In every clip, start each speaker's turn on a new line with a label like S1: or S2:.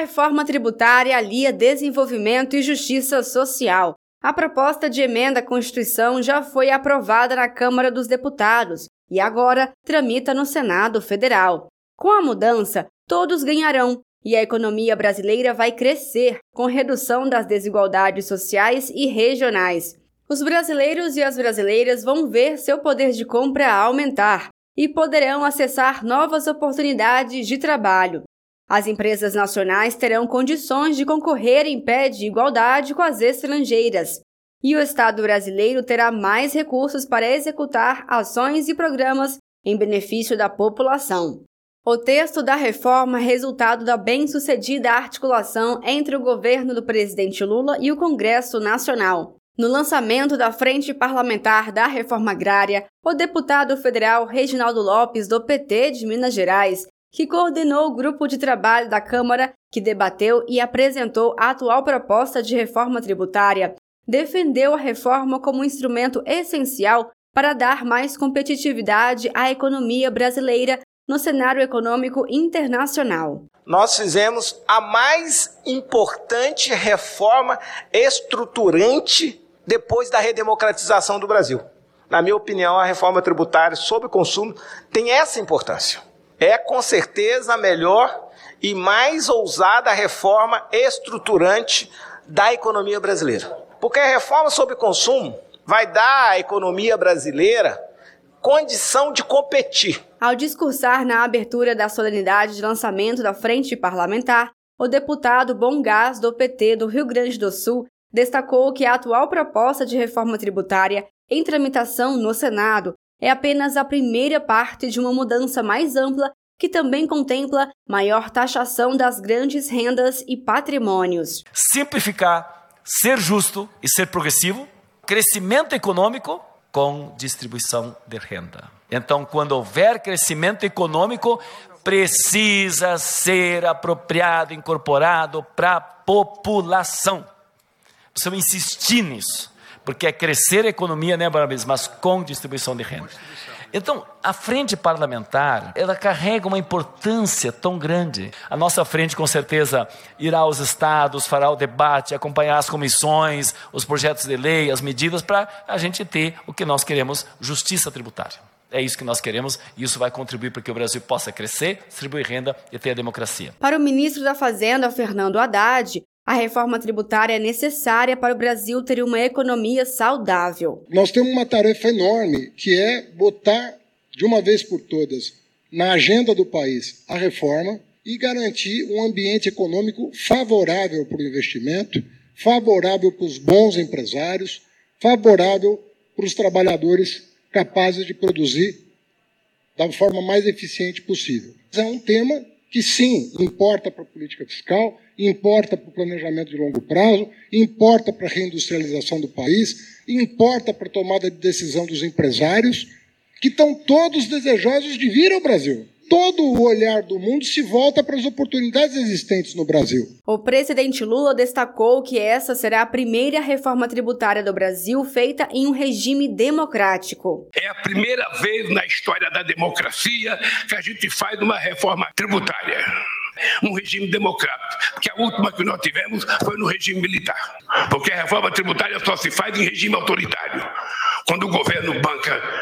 S1: reforma tributária alia desenvolvimento e justiça social. A proposta de emenda à Constituição já foi aprovada na Câmara dos Deputados e agora tramita no Senado Federal. Com a mudança, todos ganharão e a economia brasileira vai crescer com redução das desigualdades sociais e regionais. Os brasileiros e as brasileiras vão ver seu poder de compra aumentar e poderão acessar novas oportunidades de trabalho. As empresas nacionais terão condições de concorrer em pé de igualdade com as estrangeiras. E o Estado brasileiro terá mais recursos para executar ações e programas em benefício da população. O texto da reforma é resultado da bem-sucedida articulação entre o governo do presidente Lula e o Congresso Nacional. No lançamento da Frente Parlamentar da Reforma Agrária, o deputado federal Reginaldo Lopes, do PT de Minas Gerais, que coordenou o grupo de trabalho da Câmara que debateu e apresentou a atual proposta de reforma tributária, defendeu a reforma como um instrumento essencial para dar mais competitividade à economia brasileira no cenário econômico internacional.
S2: Nós fizemos a mais importante reforma estruturante depois da redemocratização do Brasil. Na minha opinião, a reforma tributária sobre consumo tem essa importância é com certeza a melhor e mais ousada reforma estruturante da economia brasileira. Porque a reforma sobre consumo vai dar à economia brasileira condição de competir.
S1: Ao discursar na abertura da solenidade de lançamento da Frente Parlamentar, o deputado Bom Gás do PT do Rio Grande do Sul destacou que a atual proposta de reforma tributária em tramitação no Senado é apenas a primeira parte de uma mudança mais ampla que também contempla maior taxação das grandes rendas e patrimônios.
S3: Simplificar, ser justo e ser progressivo, crescimento econômico com distribuição de renda. Então, quando houver crescimento econômico, precisa ser apropriado, incorporado para a população. Precisamos insistir nisso porque é crescer a economia, né, Barabês, mas com distribuição de renda. Então, a frente parlamentar, ela carrega uma importância tão grande. A nossa frente, com certeza, irá aos estados, fará o debate, acompanhar as comissões, os projetos de lei, as medidas, para a gente ter o que nós queremos, justiça tributária. É isso que nós queremos e isso vai contribuir para que o Brasil possa crescer, distribuir renda e ter a democracia.
S1: Para o ministro da Fazenda, Fernando Haddad, a reforma tributária é necessária para o Brasil ter uma economia saudável.
S4: Nós temos uma tarefa enorme, que é botar de uma vez por todas na agenda do país a reforma e garantir um ambiente econômico favorável para o investimento, favorável para os bons empresários, favorável para os trabalhadores capazes de produzir da forma mais eficiente possível. É um tema que sim, importa para a política fiscal, importa para o planejamento de longo prazo, importa para a reindustrialização do país, importa para a tomada de decisão dos empresários, que estão todos desejosos de vir ao Brasil todo o olhar do mundo se volta para as oportunidades existentes no Brasil.
S1: O presidente Lula destacou que essa será a primeira reforma tributária do Brasil feita em um regime democrático.
S5: É a primeira vez na história da democracia que a gente faz uma reforma tributária um regime democrático, porque a última que nós tivemos foi no regime militar. Porque a reforma tributária só se faz em regime autoritário. Quando o governo banca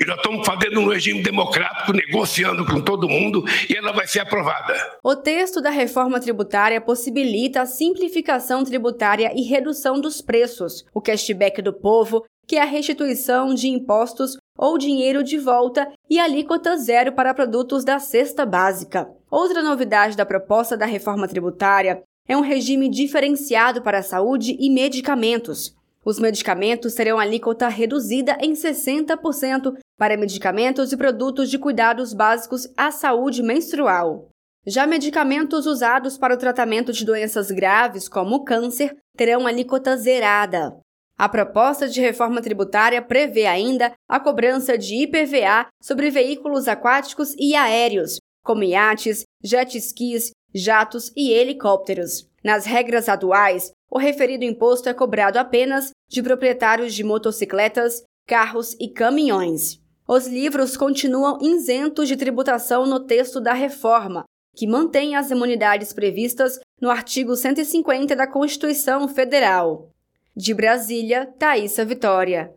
S5: e nós estamos fazendo um regime democrático, negociando com todo mundo, e ela vai ser aprovada.
S1: O texto da reforma tributária possibilita a simplificação tributária e redução dos preços, o cashback do povo, que é a restituição de impostos ou dinheiro de volta e alíquota zero para produtos da cesta básica. Outra novidade da proposta da reforma tributária é um regime diferenciado para saúde e medicamentos. Os medicamentos terão alíquota reduzida em 60% para medicamentos e produtos de cuidados básicos à saúde menstrual. Já medicamentos usados para o tratamento de doenças graves, como o câncer, terão alíquota zerada. A proposta de reforma tributária prevê ainda a cobrança de IPVA sobre veículos aquáticos e aéreos, como iates, jet skis, jatos e helicópteros. Nas regras atuais, o referido imposto é cobrado apenas de proprietários de motocicletas, carros e caminhões. Os livros continuam isentos de tributação no texto da reforma, que mantém as imunidades previstas no artigo 150 da Constituição Federal. De Brasília, Thaisa Vitória.